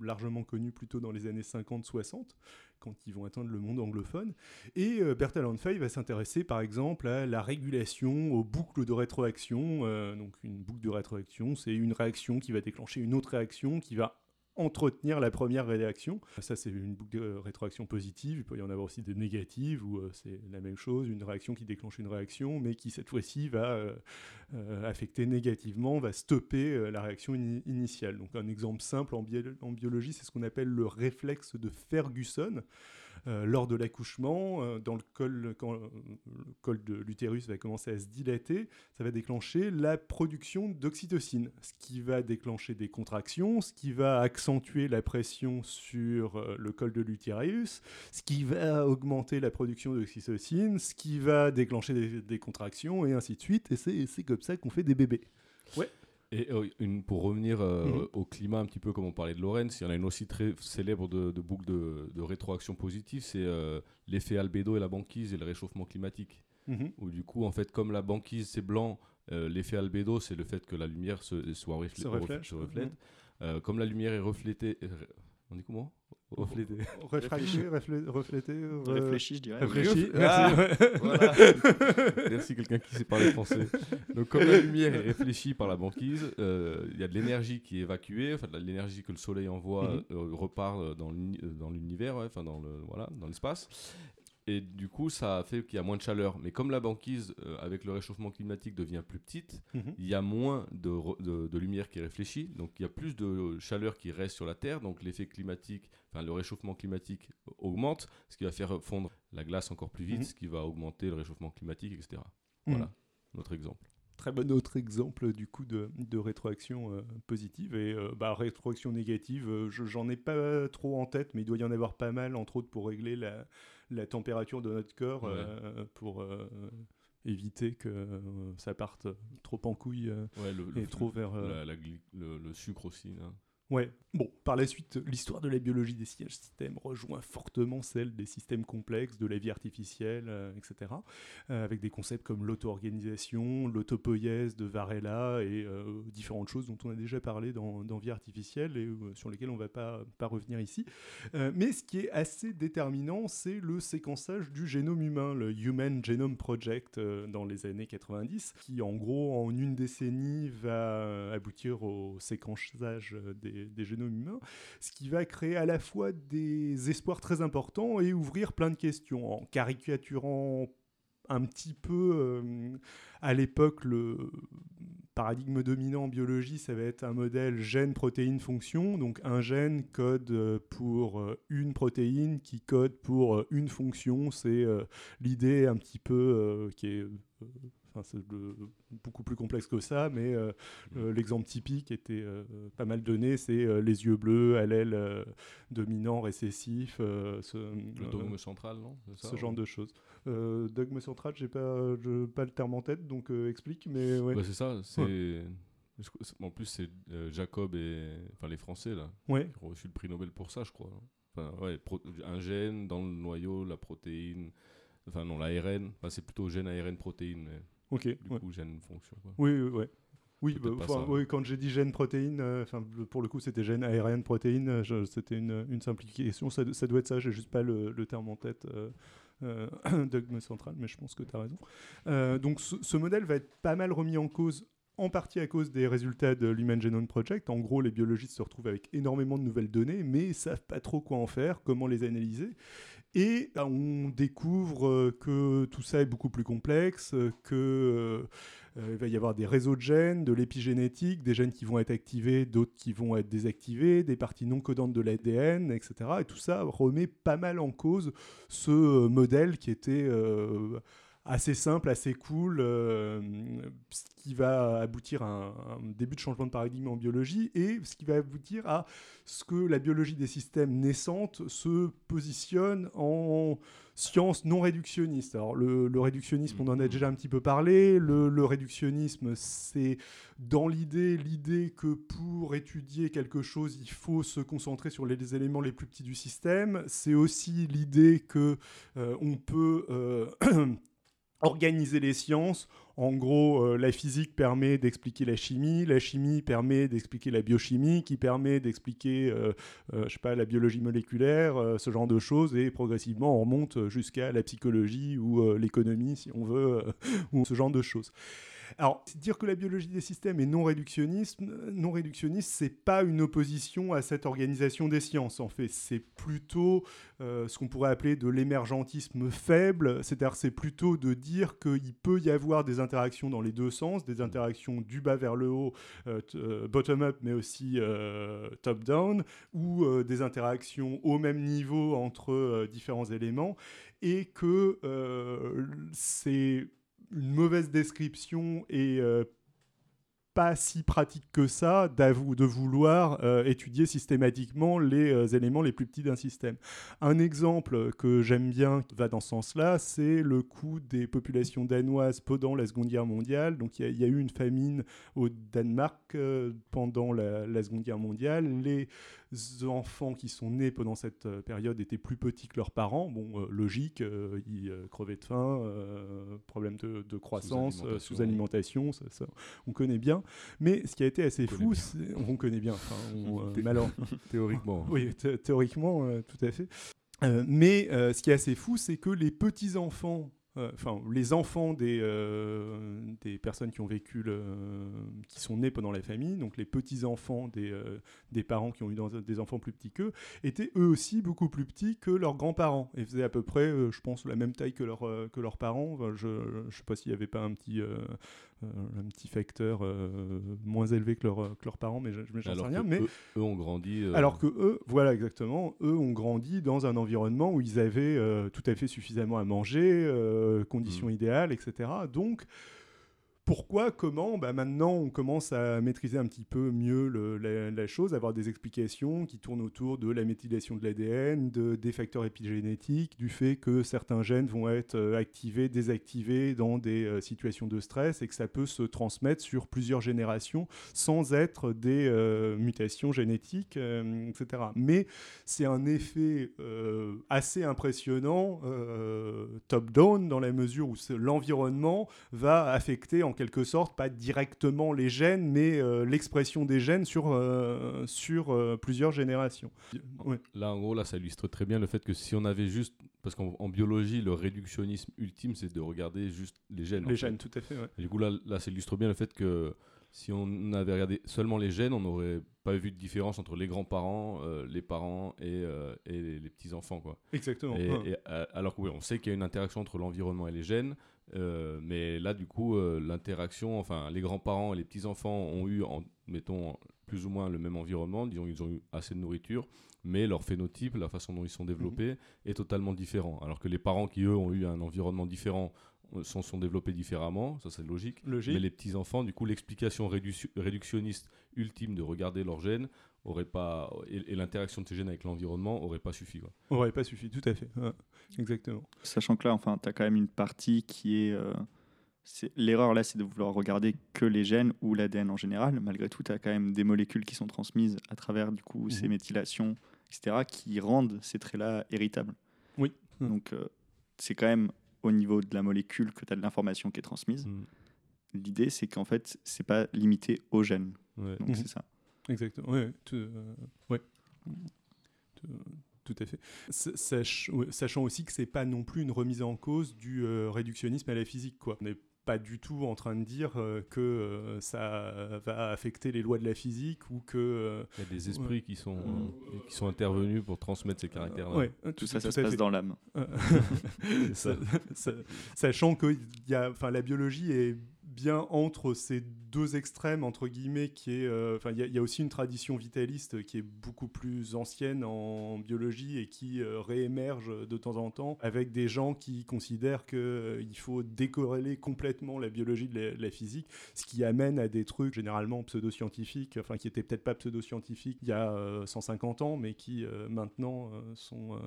Speaker 1: largement connus plutôt dans les années 50-60, quand ils vont atteindre le monde anglophone. Et euh, Bertal va s'intéresser par exemple à la régulation aux boucles de rétroaction. Euh, donc une boucle de rétroaction, c'est une réaction qui va déclencher une autre réaction qui va entretenir la première réaction. Ça, c'est une boucle de rétroaction positive. Il peut y en avoir aussi des négatives où euh, c'est la même chose, une réaction qui déclenche une réaction, mais qui cette fois-ci va euh, euh, affecter négativement, va stopper la réaction initiale. Donc un exemple simple en, en biologie, c'est ce qu'on appelle le réflexe de Ferguson. Euh, lors de l'accouchement, euh, dans le col, quand le col de l'utérus va commencer à se dilater, ça va déclencher la production d'oxytocine, ce qui va déclencher des contractions, ce qui va accentuer la pression sur euh, le col de l'utérus, ce qui va augmenter la production d'oxytocine, ce qui va déclencher des, des, contractions et ainsi de suite. Et c'est comme ça qu'on fait des bébés.
Speaker 2: Ouais. Et euh, une, pour revenir euh, mhm. au climat, un petit peu comme on parlait de Lorenz, il y en a une aussi très célèbre de, boucle de, rétroaction positive, c'est euh, l'effet albédo et la banquise et le réchauffement climatique. Mhm. Où du coup, en fait, comme la banquise c'est blanc, l'effet albédo c'est le fait que la lumière se, soit reflète. Mhm. comme la lumière est reflétée, on dit comment
Speaker 1: Refléter. Réfléchir, refléter.
Speaker 3: Réfléchis, je dirais.
Speaker 1: Réfléchis.
Speaker 2: Merci. quelqu'un qui sait parler français. Donc, comme la lumière est réfléchie par la banquise, euh, il y a de l'énergie qui est évacuée, enfin, de l'énergie que le soleil envoie mhm. euh, repart dans l'univers, enfin, dans le, voilà, dans l'espace. Et du coup, ça fait qu'il y a moins de chaleur. Mais comme la banquise, euh, avec le réchauffement climatique, devient plus petite,
Speaker 1: Mhm.
Speaker 2: il y a moins de, re- de- de lumière qui est réfléchie. Donc il y a plus de chaleur qui reste sur la Terre. Donc l'effet climatique, enfin le réchauffement climatique augmente, ce qui va faire fondre la glace encore plus vite,
Speaker 1: Mhm.
Speaker 2: ce qui va augmenter le réchauffement climatique, etc.
Speaker 1: Mhm.
Speaker 2: Voilà, notre exemple.
Speaker 1: Très bon autre exemple du coup de, de rétroaction euh, positive et euh, bah, rétroaction négative. euh, je- J'en ai pas trop en tête, mais il doit y en avoir pas mal, entre autres pour régler la, la température de notre corps,
Speaker 2: Ouais.
Speaker 1: euh, pour éviter que ça parte trop en couille
Speaker 2: Ouais, le,
Speaker 1: et
Speaker 2: le-
Speaker 1: trop vers.
Speaker 2: la- la gly- le, le sucre aussi. là.
Speaker 1: Ouais. Bon, par la suite, l'histoire de la biologie des si- systèmes rejoint fortement celle des systèmes complexes, de la vie artificielle, euh, etc. euh, avec des concepts comme l'auto-organisation, l'autopoïèse de Varela et euh, différentes choses dont on a déjà parlé dans, Vie artificielle et sur lesquelles on ne va pas, pas revenir ici. Mais ce qui est assez déterminant, c'est le séquençage du génome humain, le Human Genome Project dans les années 90, qui en gros, en une décennie, va aboutir au séquençage euh, des, génomes humains, ce qui va créer à la fois des espoirs très importants et ouvrir plein de questions, en caricaturant un petit peu euh, à l'époque le paradigme dominant en biologie ça va être un modèle gène protéine fonction donc un gène code euh, pour euh, une protéine qui code pour une fonction. C'est l'idée un petit peu qui est c'est beaucoup plus complexe que ça, mais euh, euh, l'exemple typique était euh, pas mal donné, c'est les yeux bleus, allèle dominant, récessif, ce,
Speaker 2: Le dogme central, non ça,
Speaker 1: ce
Speaker 2: ou-
Speaker 1: genre de choses. Dogme central, j'ai pas, pas le terme en tête, donc explique, mais ouais.
Speaker 2: Bah, c'est ça, c'est. En plus, c'est Jacob et. Enfin, les Français, là,
Speaker 1: Ouais.
Speaker 2: qui ont reçu le prix Nobel pour ça, je crois. Enfin, ouais, un gène dans le noyau, la protéine. Enfin, non, l'ARN. Enfin, c'est plutôt gène, ARN, protéine.
Speaker 1: Ok.
Speaker 2: du
Speaker 1: ouais.
Speaker 2: coup, gène, fonction. Quoi.
Speaker 1: Oui, oui, ouais. Oui, bah,
Speaker 2: ça.
Speaker 1: oui, quand j'ai dit gène protéine, euh, enfin pour le coup c'était gène ARN protéine, euh, c'était une, une simplification, ça, ça doit être ça, j'ai juste pas le, le terme en tête. Euh, euh, dogme central, mais je pense que tu as raison. Donc ce, ce modèle va être pas mal remis en cause, en partie à cause des résultats de l'Human Genome Project. En gros, les biologistes se retrouvent avec énormément de nouvelles données, mais ils savent pas trop quoi en faire, comment les analyser. Et bah, on découvre euh, que tout ça est beaucoup plus complexe, euh, que euh, va y avoir des réseaux de gènes, de l'épigénétique, des gènes qui vont être activés, d'autres qui vont être désactivés, des parties non codantes de l'ADN, etc. Et tout ça remet pas mal en cause ce modèle qui était assez simple, assez cool, euh, ce qui va aboutir à un, un début de changement de paradigme en biologie et ce qui va aboutir à ce que la biologie des systèmes naissantes se positionne en science non réductionniste. Alors le, le réductionnisme, on en a déjà un petit peu parlé. Le, le réductionnisme, c'est dans l'idée, l'idée que pour étudier quelque chose, il faut se concentrer sur les, les éléments les plus petits du système. C'est aussi l'idée que euh, on peut euh, organiser les sciences. En gros, euh, la physique permet d'expliquer la chimie, la chimie permet d'expliquer la biochimie, qui permet d'expliquer, euh, euh, la biologie moléculaire, ce genre de choses, et progressivement on remonte jusqu'à la psychologie ou l'économie, si on veut, ou ce genre de choses. Alors, dire que la biologie des systèmes est non réductionniste, non réductionniste, c'est pas une opposition à cette organisation des sciences. En fait, c'est plutôt euh, ce qu'on pourrait appeler de l'émergentisme faible. C'est-à-dire, c'est plutôt de dire qu'il peut y avoir des interactions dans les deux sens, des interactions du bas vers le haut, euh, euh, bottom-up, mais aussi euh, top-down, ou des interactions au même niveau entre différents éléments, et que c'est une mauvaise description et euh, pas si pratique que ça de vouloir euh, étudier systématiquement les euh, éléments les plus petits d'un système. Un exemple que j'aime bien qui va dans ce sens-là, c'est le coût des populations danoises pendant la Seconde Guerre mondiale. Donc il y a- il y, a eu une famine au Danemark euh, pendant la, la Seconde Guerre mondiale. Les enfants qui sont nés pendant cette période étaient plus petits que leurs parents. Bon, logique, ils crevaient de faim, problème de, de croissance,
Speaker 2: Sous-alimentation.
Speaker 1: sous-alimentation, ça, ça, on connaît bien. Mais ce qui a été assez
Speaker 2: On
Speaker 1: fou, on connaît bien. Enfin, on, euh, alors,
Speaker 2: Théoriquement.
Speaker 1: oui, thé- théoriquement, euh, tout à fait. Euh, mais ce qui est assez fou, c'est que les petits-enfants euh, enfin les enfants des, euh, des personnes qui ont vécu, le, qui sont nés pendant la famille, donc les petits-enfants des, euh, des parents qui ont eu des enfants plus petits qu'eux, étaient eux aussi beaucoup plus petits que leurs grands-parents et faisaient à peu près, euh, je pense, la même taille que, leurs euh, que leurs parents. Enfin, je ne sais pas s'il n'y avait pas un petit, euh, euh, un petit facteur euh, moins élevé que, leurs que leurs parents, mais je- sais rien. Mais
Speaker 2: eux, eux ont grandi. euh,
Speaker 1: alors que eux, voilà exactement, eux ont grandi dans un environnement où ils avaient euh, tout à fait suffisamment à manger, euh, conditions
Speaker 2: Mm.
Speaker 1: idéales, etc. Donc, pourquoi, comment bah Maintenant, on commence à maîtriser un petit peu mieux la, la chose, avoir des explications qui tournent autour de la méthylation de l'ADN, de, des facteurs épigénétiques, du fait que certains gènes vont être euh, activés, désactivés dans des euh, situations de stress et que ça peut se transmettre sur plusieurs générations sans être des euh, mutations génétiques, etc. Mais c'est un effet assez impressionnant top-down dans la mesure où l'environnement va affecter en quelque sorte, pas directement les gènes, mais euh, l'expression des gènes sur, euh, sur euh, plusieurs générations. Ouais.
Speaker 2: Là, en gros, là, ça illustre très bien le fait que si on avait juste. Parce qu'en en biologie, le réductionnisme ultime, c'est de regarder juste les gènes. en
Speaker 1: Les
Speaker 2: fait.
Speaker 1: gènes, tout à fait. ouais.
Speaker 2: Et du coup, là, là ça illustre bien le fait que si on avait regardé seulement les gènes, on n'aurait pas vu de différence entre les grands-parents, euh, les parents et, euh, et les, les petits-enfants.
Speaker 1: Exactement.
Speaker 2: Et-
Speaker 1: ouais.
Speaker 2: et, alors que oui, on sait qu'il y a une interaction entre l'environnement et les gènes, euh, mais là, du coup, euh, l'interaction, enfin, les grands-parents et les petits-enfants ont eu, en, mettons, plus ou moins le même environnement, disons, ils ont eu assez de nourriture, mais leur phénotype, la façon dont ils sont développés,
Speaker 1: Mhm.
Speaker 2: est totalement différent. Alors que les parents qui, eux, ont eu un environnement différent, euh, sont, sont développés différemment, ça c'est logique.
Speaker 1: Logique.
Speaker 2: Mais les petits-enfants, du coup, l'explication réduc- réductionniste ultime de regarder leurs gènes aurait pas et, et l'interaction de ces gènes avec l'environnement aurait pas suffi. Quoi.
Speaker 1: Aurait pas suffi, tout à fait. ouais. Exactement.
Speaker 3: Sachant que là, enfin, tu as quand même une partie qui est. euh, L'erreur là, c'est de vouloir regarder que les gènes ou l'ADN en général. Malgré tout, tu as quand même des molécules qui sont transmises à travers du coup ces
Speaker 1: Mhm.
Speaker 3: méthylations, etc., qui rendent ces traits-là héritables.
Speaker 1: Oui. Mhm.
Speaker 3: Donc, euh, c'est quand même au niveau de la molécule que tu as de l'information qui est transmise.
Speaker 2: Mm.
Speaker 3: L'idée, c'est qu'en fait, c'est pas limité aux gènes.
Speaker 2: Ouais.
Speaker 3: Donc, c'est ça.
Speaker 1: Exactement. Tout, euh, ouais. Tout, tout à fait. S- sach- ouais, sachant aussi que c'est pas non plus une remise en cause du euh, réductionnisme à la physique. Quoi. On n'est pas du tout en train de dire euh, que euh, ça va affecter les lois de la physique ou que. euh,
Speaker 2: Il y a des esprits qui, sont, euh, qui sont intervenus pour transmettre ces caractères-là.
Speaker 1: ouais,
Speaker 3: Tout ça, ça se passe
Speaker 1: fait.
Speaker 3: dans l'âme.
Speaker 1: Sachant que y a, enfin, la biologie est bien entre ces deux extrêmes, entre guillemets, qui est, euh, enfin, il y, a- il aussi une tradition vitaliste qui est beaucoup plus ancienne en biologie et qui euh, réémerge de temps en temps avec des gens qui considèrent qu'il faut décorréler complètement la biologie de la, physique, ce qui amène à des trucs généralement pseudo-scientifiques, enfin, qui étaient peut-être pas pseudo-scientifiques il y a euh, 150 ans, mais qui euh, maintenant euh, sont euh,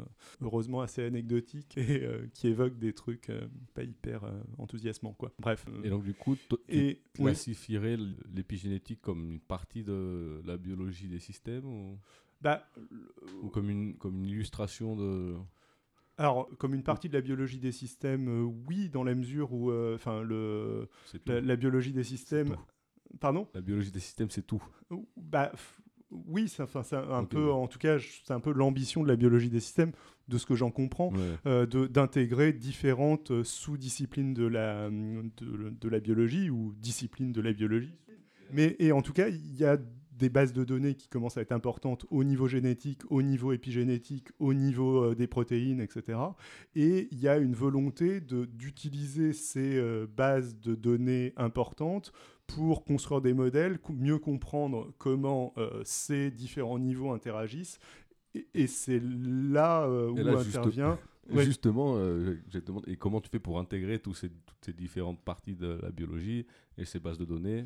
Speaker 1: heureusement assez anecdotiques et euh, qui évoquent des trucs euh, pas hyper euh, enthousiasmants quoi. Bref. euh,
Speaker 2: Et donc, du coup, tu
Speaker 1: et
Speaker 2: classifierais l'épigénétique comme une partie de la biologie des systèmes ou,
Speaker 1: bah,
Speaker 2: ou comme, une, comme une illustration de.
Speaker 1: alors comme une partie de la biologie des systèmes, euh, oui, dans la mesure où, euh, le la, la biologie des systèmes. Pardon?
Speaker 2: La biologie des systèmes, c'est tout.
Speaker 1: Bah oui, enfin, c'est un peu, en tout cas, c'est un peu l'ambition de la biologie des systèmes, de ce que j'en comprends.
Speaker 2: Ouais.
Speaker 1: euh, d'intégrer différentes euh, sous-disciplines de la, de, de la biologie ou disciplines de la biologie. Mais et en tout cas, il y a des bases de données qui commencent à être importantes au niveau génétique, au niveau épigénétique, au niveau euh, des protéines, etc. Et il y a une volonté d'utiliser ces euh, bases de données importantes pour construire des modèles, mieux comprendre comment euh, ces différents niveaux interagissent. Et, et c'est là euh, où
Speaker 2: là, juste-
Speaker 1: intervient Ouais.
Speaker 2: Justement, euh, je te demande, et comment tu fais pour intégrer tous ces, toutes ces différentes parties de la biologie et ces bases de données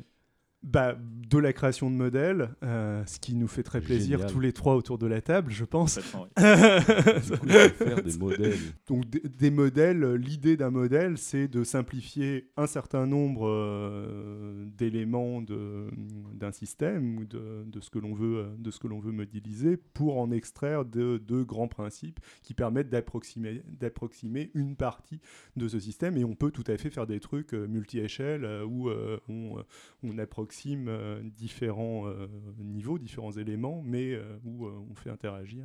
Speaker 1: bah, de la création de modèles, euh, ce qui nous fait très plaisir
Speaker 2: Génial.
Speaker 1: tous les trois autour de la table, je pense.
Speaker 3: Complètement, oui.
Speaker 2: Du coup, il faut faire des modèles.
Speaker 1: Donc des, des modèles, euh, l'idée d'un modèle, c'est de simplifier un certain nombre euh, d'éléments de- d'un système ou de, de ce que l'on veut, euh, de ce que l'on veut modéliser pour en extraire de, de grands principes qui permettent d'approximer, d'approximer une partie de ce système. Et on peut tout à fait faire des trucs multi-échelles où euh, on, on approxime euh, différents euh, niveaux, différents éléments, mais euh, où on fait interagir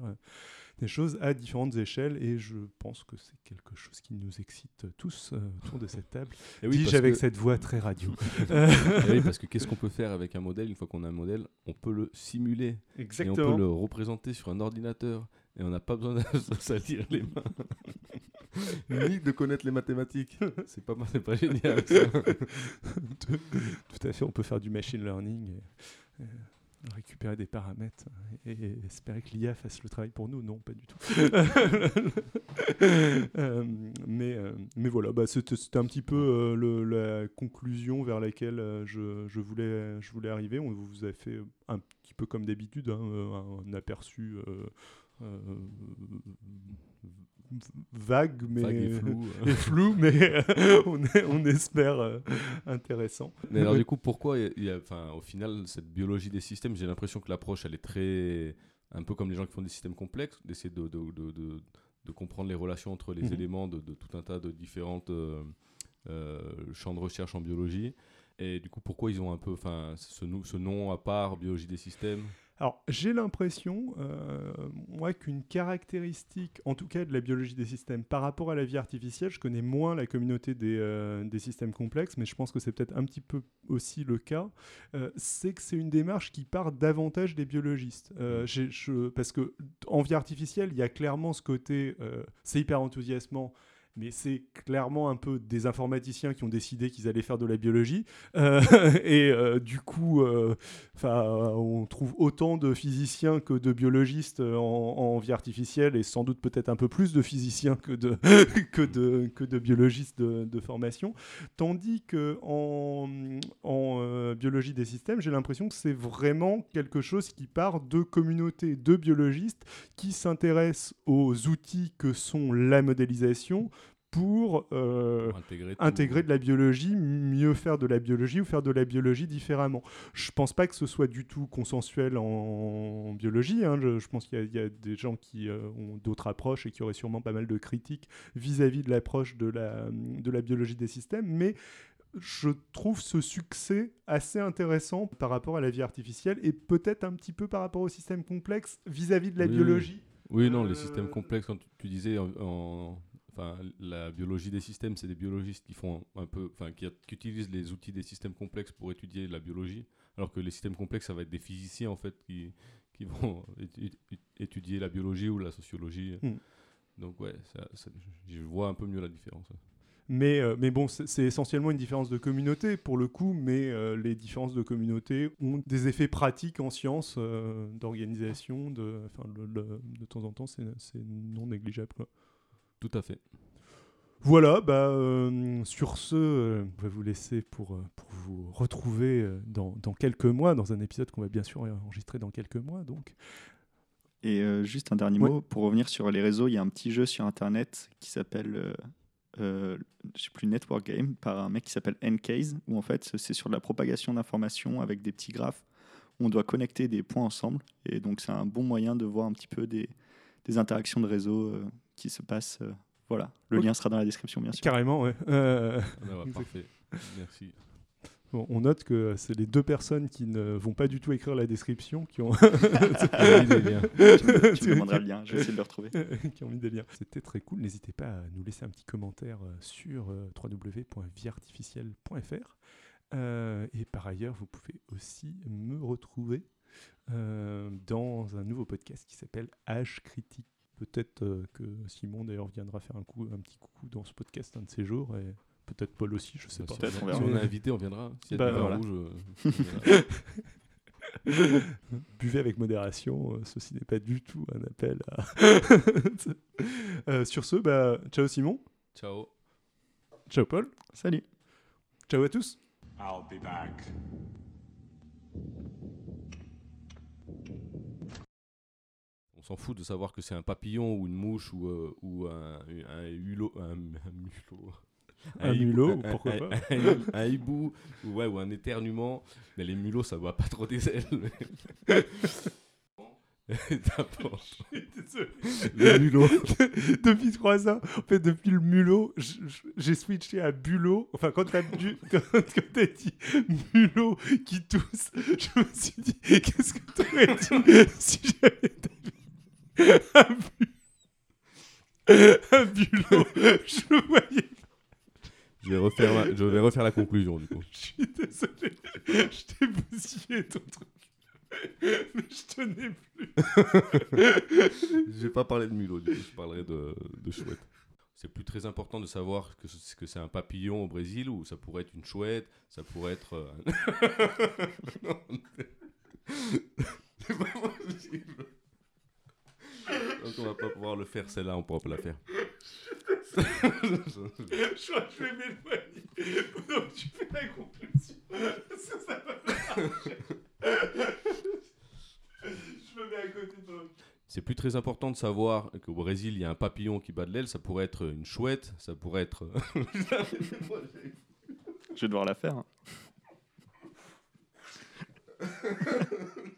Speaker 1: des choses à différentes échelles et je pense que c'est quelque chose qui nous excite tous autour de cette table.
Speaker 2: Et oui,
Speaker 1: Dis-je avec
Speaker 2: que-
Speaker 1: cette voix très radio.
Speaker 2: Et oui, parce que qu'est-ce qu'on peut faire avec un modèle? Une fois qu'on a un modèle, on peut le simuler. Et on
Speaker 1: Exactement.
Speaker 2: peut le représenter sur un ordinateur. Et on n'a pas besoin de salir les mains. Ni de connaître les mathématiques. C'est pas, c'est pas génial ça.
Speaker 1: tout, tout à fait, on peut faire du machine learning, et, euh, récupérer des paramètres et, et espérer que l'IA fasse le travail pour nous. Non, pas du tout. Euh, mais, euh, mais voilà, bah, c'était un petit peu euh, le- la conclusion vers laquelle je, je voulais, je voulais arriver. On vous a fait un petit peu comme d'habitude, hein, un aperçu. euh, euh, vague mais
Speaker 2: Vague et flou.
Speaker 1: et flou, mais euh, on, est- on espère euh, intéressant.
Speaker 2: Mais alors du coup, pourquoi il y a- enfin, au final, cette biologie des systèmes, j'ai l'impression que l'approche, elle est très... Un peu comme les gens qui font des systèmes complexes, d'essayer de, de, de, de- de comprendre les relations entre les
Speaker 1: Mhm.
Speaker 2: éléments de, tout un tas de différentes euh, euh, champs de recherche en biologie. Et du coup, pourquoi ils ont un peu enfin, ce, nou- ce nom à part, biologie des systèmes?
Speaker 1: Alors, j'ai l'impression, euh, moi, qu'une caractéristique, en tout cas de la biologie des systèmes, par rapport à la vie artificielle, je connais moins la communauté des, euh, des systèmes complexes, mais je pense que c'est peut-être un petit peu aussi le cas, euh, c'est que c'est une démarche qui part davantage des biologistes. Je- parce que en vie artificielle, il y a clairement ce côté, c'est hyper enthousiasmant. Mais c'est clairement un peu des informaticiens qui ont décidé qu'ils allaient faire de la biologie. Euh, et euh, du coup, euh, on trouve autant de physiciens que de biologistes en, vie artificielle et sans doute peut-être un peu plus de physiciens que de, que de, que de biologistes de, de formation. Tandis que en, en euh, biologie des systèmes, j'ai l'impression que c'est vraiment quelque chose qui part de communautés de biologistes qui s'intéressent aux outils que sont la modélisation pour euh,
Speaker 2: intégrer,
Speaker 1: intégrer de la biologie, mieux faire de la biologie ou faire de la biologie différemment. Je pense pas que ce soit du tout consensuel en, en biologie. hein. Je, je pense qu'il y, a- il y a des gens qui euh, ont d'autres approches et qui auraient sûrement pas mal de critiques vis-à-vis de l'approche de la, de la biologie des systèmes. Mais je trouve ce succès assez intéressant par rapport à la vie artificielle et peut-être un petit peu par rapport au système complexe vis-à-vis de la
Speaker 2: Oui,
Speaker 1: biologie.
Speaker 2: Oui, non, les
Speaker 1: Euh,
Speaker 2: systèmes complexes, quand tu, tu disais, en, en- enfin, la biologie des systèmes, c'est des biologistes qui font un peu, enfin, qui, qui utilisent les outils des systèmes complexes pour étudier la biologie, alors que les systèmes complexes, ça va être des physiciens en fait qui, qui vont étu- étu- étudier la biologie ou la sociologie.
Speaker 1: Mm.
Speaker 2: Donc ouais, ça- ça- je vois un peu mieux la différence.
Speaker 1: Mais, euh, mais bon, c'est essentiellement une différence de communauté pour le coup, mais euh, les différences de communauté ont des effets pratiques en sciences, euh, d'organisation, de, enfin, le- le- de temps en temps, c'est c'est non négligeable. quoi.
Speaker 2: Tout à fait.
Speaker 1: Voilà, bah, euh, sur ce, euh, on va vous laisser pour, euh, pour vous retrouver euh, dans, dans quelques mois, dans un épisode qu'on va bien sûr enregistrer dans quelques mois. Donc,
Speaker 3: Et euh, juste un dernier
Speaker 1: Ouais.
Speaker 3: mot, pour revenir sur les réseaux, il y a un petit jeu sur Internet qui s'appelle, euh, euh, je sais plus, Network Game, par un mec qui s'appelle Ncase, où en fait c'est sur de la propagation d'informations avec des petits graphes. où On doit connecter des points ensemble, et donc c'est un bon moyen de voir un petit peu des, des interactions de réseau euh, qui se passent. euh, voilà, le lien sera dans la description, bien sûr.
Speaker 1: carrément, ouais. Euh,
Speaker 2: Ah bah, parfait. Merci.
Speaker 1: bon, on note que c'est les deux personnes qui ne vont pas du tout écrire la description qui ont.
Speaker 2: Ah oui, les liens.
Speaker 3: Tu me demanderas le lien, je vais essayer de le retrouver.
Speaker 1: qui ont mis des liens. C'était très cool. N'hésitez pas à nous laisser un petit commentaire euh, sur www.vieartificielle.fr. Euh, et par ailleurs, vous pouvez aussi me retrouver euh, dans un nouveau podcast qui s'appelle Âge critique. Peut-être euh, que Simon d'ailleurs viendra faire un, coup, un petit coucou dans ce podcast un de ces jours. Et peut-être Paul aussi, je sais
Speaker 2: Bah,
Speaker 1: pas.
Speaker 2: si on
Speaker 3: on
Speaker 2: a- si on est invité, on viendra. S'il y a
Speaker 1: Bah, voilà.
Speaker 2: euh, on viendra.
Speaker 1: Buvez avec modération, euh, ceci n'est pas du tout un appel à... Euh, sur ce, bah, ciao Simon,
Speaker 2: Ciao.
Speaker 1: ciao Paul,
Speaker 3: Salut
Speaker 1: ciao à tous.
Speaker 4: I'll be back.
Speaker 2: S'en fout de savoir que c'est un papillon ou une mouche ou, euh, ou un, un hulot. Un, un mulot.
Speaker 1: Un
Speaker 2: hibou-
Speaker 1: mulot, pourquoi
Speaker 2: un-
Speaker 1: pas.
Speaker 2: un, un hibou ou, ouais, ou un éternuement. Mais les mulots, ça voit pas trop des ailes. Le mulot.
Speaker 1: depuis trois ans, en fait, depuis le mulot, j'ai switché à bulot. Enfin, quand t'as bu- quand, quand t'as dit mulot qui tousse, je me suis dit, qu'est-ce que t'aurais dit si j'avais un bulot. Je le voyais.
Speaker 2: Je vais refaire la, je vais refaire la conclusion du coup.
Speaker 1: Je suis désolé. Je t'ai bousillé ton truc. Mais je tenais plus.
Speaker 2: Je vais pas parler de mulot, du coup, je parlerai de, de chouette. C'est plus très important de savoir que c'est que c'est un papillon au Brésil ou ça pourrait être une chouette, ça pourrait être. euh, un- Non, c'est pas possible. Donc on va pas pouvoir le faire, celle-là, on pourra pas la faire.
Speaker 1: Je crois que je vais m'éloigner pendant que tu fais la conclusion. Parce que ça va. Je me mets à côté de toi.
Speaker 2: C'est plus très important de savoir qu'au Brésil, il y a un papillon qui bat de l'aile, ça pourrait être une chouette, ça pourrait être.
Speaker 3: Je vais devoir la faire. hein.